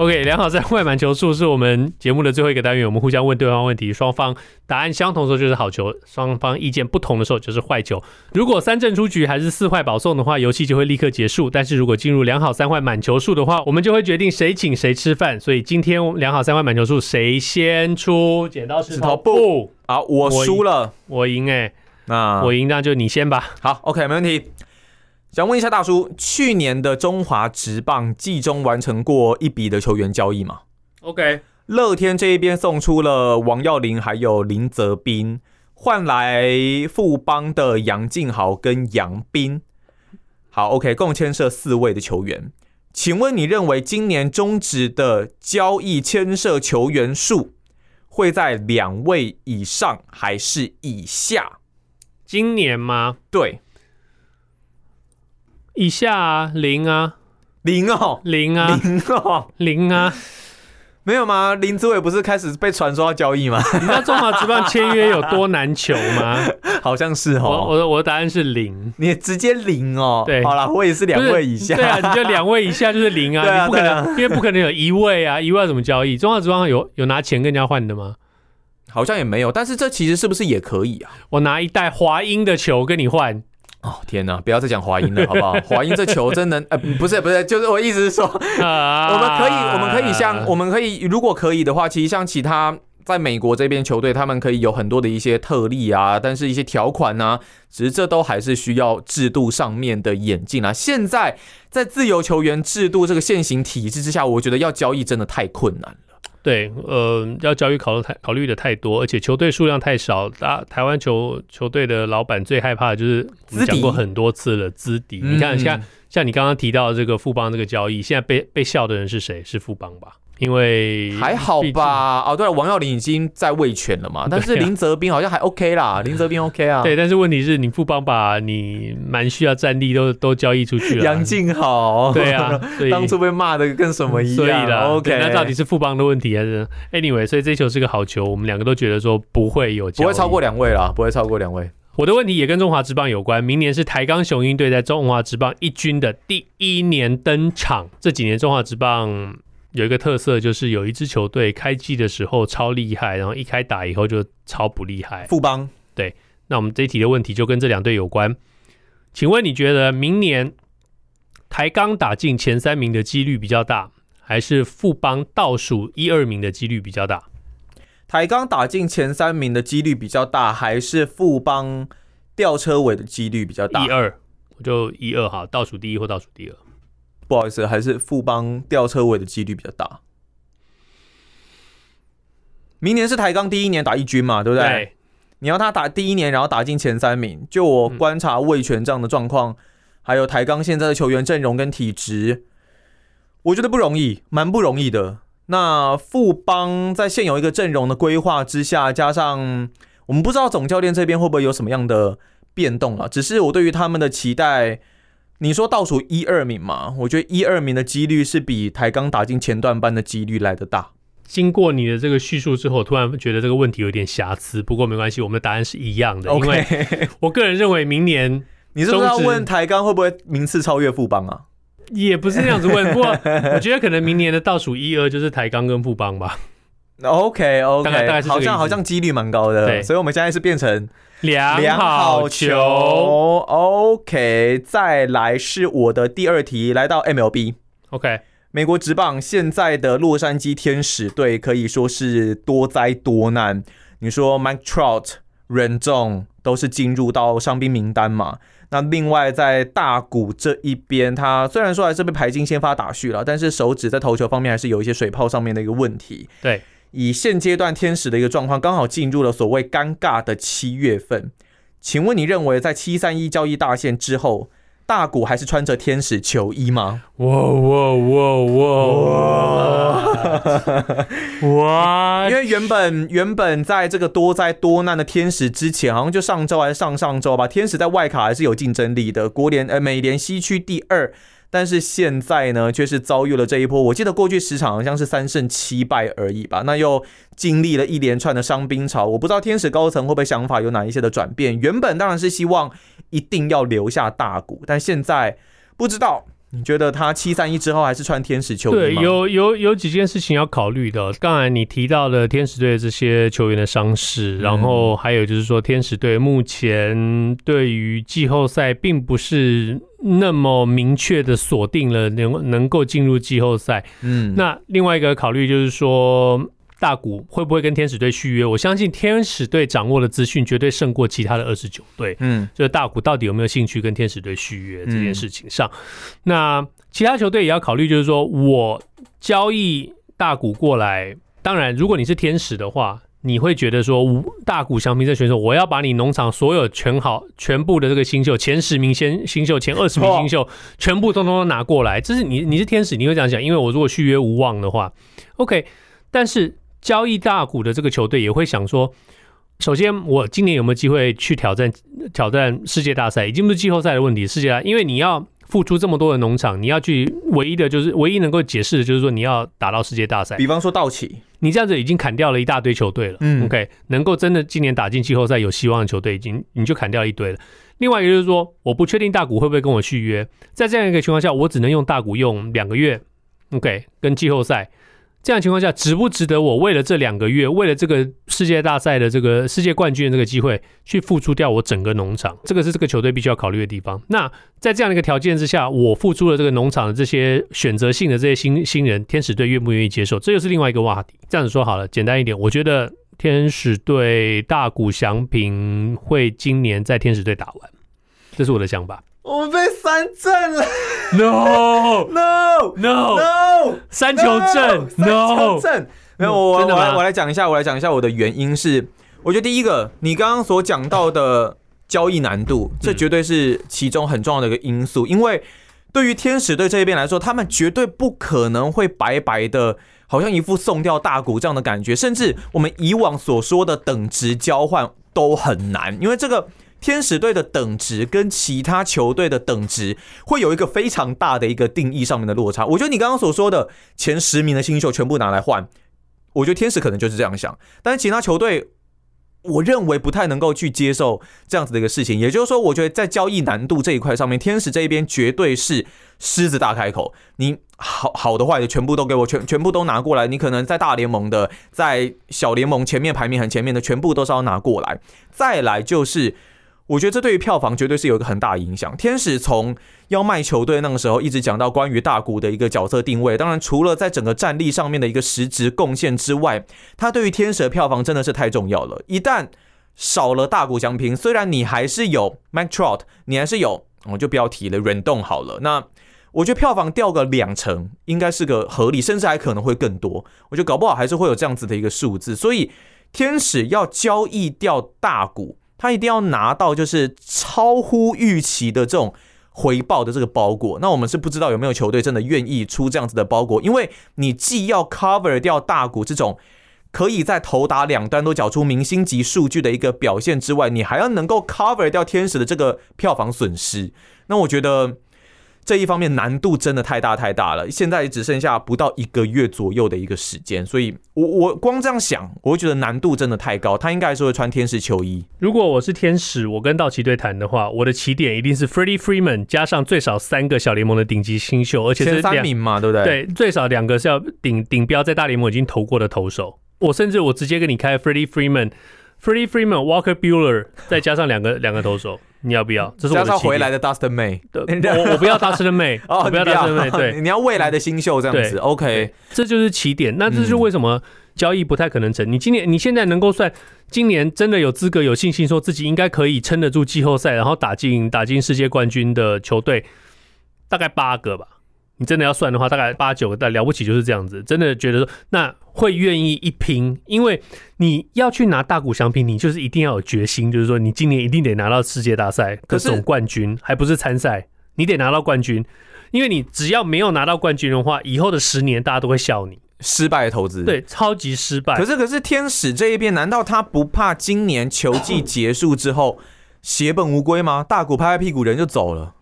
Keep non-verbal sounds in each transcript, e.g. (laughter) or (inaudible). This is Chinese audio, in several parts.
OK，良好三坏满球数是我们节目的最后一个单元，我们互相问对方问题，双方答案相同的时候就是好球，双方意见不同的时候就是坏球。如果三阵出局还是四坏保送的话，游戏就会立刻结束。但是如果进入良好三坏满球数的话，我们就会决定谁请谁吃饭。所以今天良好三坏满球数谁先出？剪刀石头布。好，我输了，我赢哎、欸，那我赢那就你先吧。好，OK，没问题。想问一下大叔，去年的中华职棒季中完成过一笔的球员交易吗？OK，乐天这一边送出了王耀林还有林泽斌，换来富邦的杨敬豪跟杨斌。好，OK，共牵涉四位的球员。请问你认为今年中职的交易牵涉球员数会在两位以上还是以下？今年吗？对。以下啊，零啊，零哦，零啊，零哦，零啊，没有吗？林志伟不是开始被传说要交易吗？你知道中华职棒签约有多难求吗？(laughs) 好像是哦。我我的我的答案是零，你直接零哦。对，好啦，我也是两位以下。对啊，你就两位以下就是零啊，啊你不可能，啊、因为不可能有一位啊，一位要怎么交易？中华职棒有有拿钱跟人家换的吗？好像也没有，但是这其实是不是也可以啊？我拿一袋华英的球跟你换。哦天哪！不要再讲华英了，好不好？(laughs) 华英这球真能……呃，不是不是，就是我意思是说，我们可以，我们可以像，我们可以，如果可以的话，其实像其他在美国这边球队，他们可以有很多的一些特例啊，但是一些条款呢、啊，其实这都还是需要制度上面的演进啊。现在在自由球员制度这个现行体制之下，我觉得要交易真的太困难了。对，呃，要交易考虑太考虑的太多，而且球队数量太少。大台湾球球队的老板最害怕的就是我们讲过很多次了，资敌。你看，像像你刚刚提到的这个富邦这个交易，现在被被笑的人是谁？是富邦吧？因为还好吧，哦，对了，王耀林已经在卫权了嘛，(laughs) 但是林泽斌好像还 OK 啦，啊、(laughs) 林泽斌 OK 啊。对，但是问题是你富邦把你蛮需要战力都都交易出去了。杨晋豪，对啊，所以 (laughs) 当初被骂的跟什么一样。所以啦，OK，那到底是富邦的问题还是 Anyway？所以这球是个好球，我们两个都觉得说不会有不会超过两位啦，不会超过两位。我的问题也跟中华职棒有关，明年是台钢雄鹰队在中华职棒一军的第一年登场。这几年中华职棒。有一个特色，就是有一支球队开季的时候超厉害，然后一开打以后就超不厉害。富邦。对，那我们这一题的问题就跟这两队有关。请问你觉得明年台钢打进前三名的几率比较大，还是富邦倒数一二名的几率比较大？台钢打进前三名的几率比较大，还是富邦吊车尾的几率比较大？一二，我就一二哈，倒数第一或倒数第二。不好意思，还是富邦吊车尾的几率比较大。明年是台钢第一年打一军嘛，对不对？对。你要他打第一年，然后打进前三名。就我观察味全这样的状况，嗯、还有台钢现在的球员阵容跟体质，我觉得不容易，蛮不容易的。那富邦在现有一个阵容的规划之下，加上我们不知道总教练这边会不会有什么样的变动啊？只是我对于他们的期待。你说倒数一二名嘛？我觉得一二名的几率是比台钢打进前段班的几率来得大。经过你的这个叙述之后，突然觉得这个问题有点瑕疵。不过没关系，我们的答案是一样的。因为我个人认为明年 (laughs) 你是不是要问台钢会不会名次超越富邦啊？也不是那样子问，不过我觉得可能明年的倒数一二就是台钢跟富邦吧。OK OK，大概大概是好像好像几率蛮高的。对，所以我们现在是变成。两好球，OK，再来是我的第二题，来到 MLB，OK，美国职棒现在的洛杉矶天使队可以说是多灾多难。你说 Mike Trout、Rendon 都是进入到伤兵名单嘛？那另外在大谷这一边，他虽然说还是被排进先发打序了，但是手指在投球方面还是有一些水泡上面的一个问题。对。以现阶段天使的一个状况，刚好进入了所谓尴尬的七月份。请问你认为在七三一交易大限之后，大股还是穿着天使球衣吗？哇哇哇哇哇！哇！(laughs) 因为原本原本在这个多灾多难的天使之前，好像就上周还是上上周吧，天使在外卡还是有竞争力的，国联呃美联西区第二。但是现在呢，却是遭遇了这一波。我记得过去十场好像是三胜七败而已吧。那又经历了一连串的伤兵潮，我不知道天使高层会不会想法有哪一些的转变。原本当然是希望一定要留下大谷，但现在不知道。你觉得他七三一之后还是穿天使球衣吗？对，有有有几件事情要考虑的。刚才你提到了天使队的这些球员的伤势，然后还有就是说，天使队目前对于季后赛并不是那么明确的锁定了能能够进入季后赛。嗯，那另外一个考虑就是说。大谷会不会跟天使队续约？我相信天使队掌握的资讯绝对胜过其他的二十九队。嗯，就是大谷到底有没有兴趣跟天使队续约这件事情上，嗯、那其他球队也要考虑，就是说我交易大谷过来，当然如果你是天使的话，你会觉得说大谷翔平这选手，我要把你农场所有全好全部的这个新秀前十名先新秀前二十名新秀全部通通都拿过来，这是你你是天使你会这样想，因为我如果续约无望的话，OK，但是。交易大股的这个球队也会想说，首先我今年有没有机会去挑战挑战世界大赛？已经不是季后赛的问题，世界大赛，因为你要付出这么多的农场，你要去唯一的就是唯一能够解释的就是说你要打到世界大赛。比方说道奇，你这样子已经砍掉了一大堆球队了。嗯，OK，能够真的今年打进季后赛有希望的球队，已经你就砍掉一堆了。另外一个就是说，我不确定大股会不会跟我续约，在这样一个情况下，我只能用大股用两个月，OK，跟季后赛。这样情况下，值不值得我为了这两个月，为了这个世界大赛的这个世界冠军的这个机会，去付出掉我整个农场？这个是这个球队必须要考虑的地方。那在这样的一个条件之下，我付出了这个农场的这些选择性的这些新新人，天使队愿不愿意接受？这又是另外一个话题。这样子说好了，简单一点，我觉得天使队大谷翔平会今年在天使队打完，这是我的想法。我们被三振了！No No No No！三球阵！No！没有，我我来我来讲一下，我来讲一下我的原因是，我觉得第一个，你刚刚所讲到的交易难度，这绝对是其中很重要的一个因素。因为对于天使队这一边来说，他们绝对不可能会白白的，好像一副送掉大股这样的感觉，甚至我们以往所说的等值交换都很难，因为这个。天使队的等值跟其他球队的等值会有一个非常大的一个定义上面的落差。我觉得你刚刚所说的前十名的新秀全部拿来换，我觉得天使可能就是这样想，但是其他球队，我认为不太能够去接受这样子的一个事情。也就是说，我觉得在交易难度这一块上面，天使这一边绝对是狮子大开口，你好好的坏的全部都给我，全全部都拿过来。你可能在大联盟的，在小联盟前面排名很前面的，全部都是要拿过来。再来就是。我觉得这对于票房绝对是有一个很大的影响。天使从要卖球队那个时候一直讲到关于大谷的一个角色定位，当然除了在整个战力上面的一个实质贡献之外，他对于天使的票房真的是太重要了。一旦少了大谷翔平，虽然你还是有 Mike Trout，你还是有，我就不要提了，Rendon 好了。那我觉得票房掉个两成应该是个合理，甚至还可能会更多。我觉得搞不好还是会有这样子的一个数字。所以天使要交易掉大谷。他一定要拿到就是超乎预期的这种回报的这个包裹，那我们是不知道有没有球队真的愿意出这样子的包裹，因为你既要 cover 掉大股这种可以在投打两端都缴出明星级数据的一个表现之外，你还要能够 cover 掉天使的这个票房损失，那我觉得。这一方面难度真的太大太大了，现在只剩下不到一个月左右的一个时间，所以我我光这样想，我会觉得难度真的太高。他应该还是会穿天使球衣。如果我是天使，我跟道奇队谈的话，我的起点一定是 Freddie Freeman 加上最少三个小联盟的顶级新秀，而且是三名嘛，对不对？对，最少两个是要顶顶标在大联盟已经投过的投手。我甚至我直接跟你开 Freddie Freeman、Freddie Freeman、Walker Bueller，再加上两个两个投手。你要不要？这是我加上回来的 Dustin May，(laughs) 我我不要 Dustin May，哦，我不要 Dustin May，(laughs) 对，(laughs) 你要未来的新秀这样子，OK，这就是起点。那这就是为什么交易不太可能成？你今年你现在能够算今年真的有资格、有信心说自己应该可以撑得住季后赛，然后打进打进世界冠军的球队，大概八个吧。你真的要算的话，大概八九个，但了不起就是这样子。真的觉得说，那会愿意一拼，因为你要去拿大股相拼，你就是一定要有决心，就是说你今年一定得拿到世界大赛的总冠军，还不是参赛。你得拿到冠军，因为你只要没有拿到冠军的话，以后的十年大家都会笑你失败的投资。对，超级失败。可是可是天使这一边，难道他不怕今年球季结束之后 (laughs) 血本无归吗？大股拍拍屁股人就走了。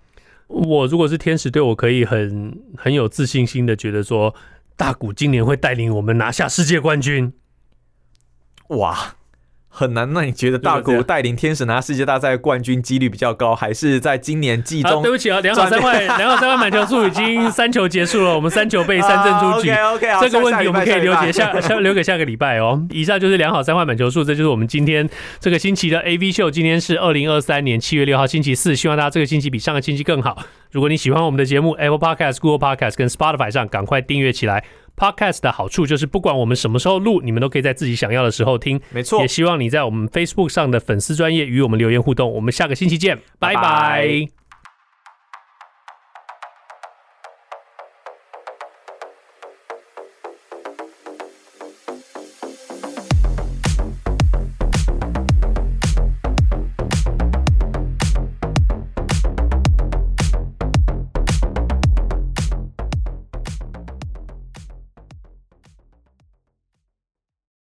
我如果是天使队，我可以很很有自信心的觉得说，大谷今年会带领我们拿下世界冠军。哇！很难，那你觉得大谷带领天使拿世界大赛冠军几率比较高，还是在今年季中？对不起啊，两好三坏，两好三坏满球数已经三球结束了，我们三球被 (laughs) 三振出局。Uh, OK OK，这个问题我们可以留给下下留给下个礼拜哦。以上就是两好三坏满球数，这就是我们今天这个星期的 AV 秀。今天是二零二三年七月六号星期四，希望大家这个星期比上个星期更好。如果你喜欢我们的节目，Apple Podcast、Google Podcast 跟 Spotify 上赶快订阅起来。Podcast 的好处就是，不管我们什么时候录，你们都可以在自己想要的时候听。没错，也希望你在我们 Facebook 上的粉丝专业与我们留言互动。我们下个星期见，拜拜。拜拜。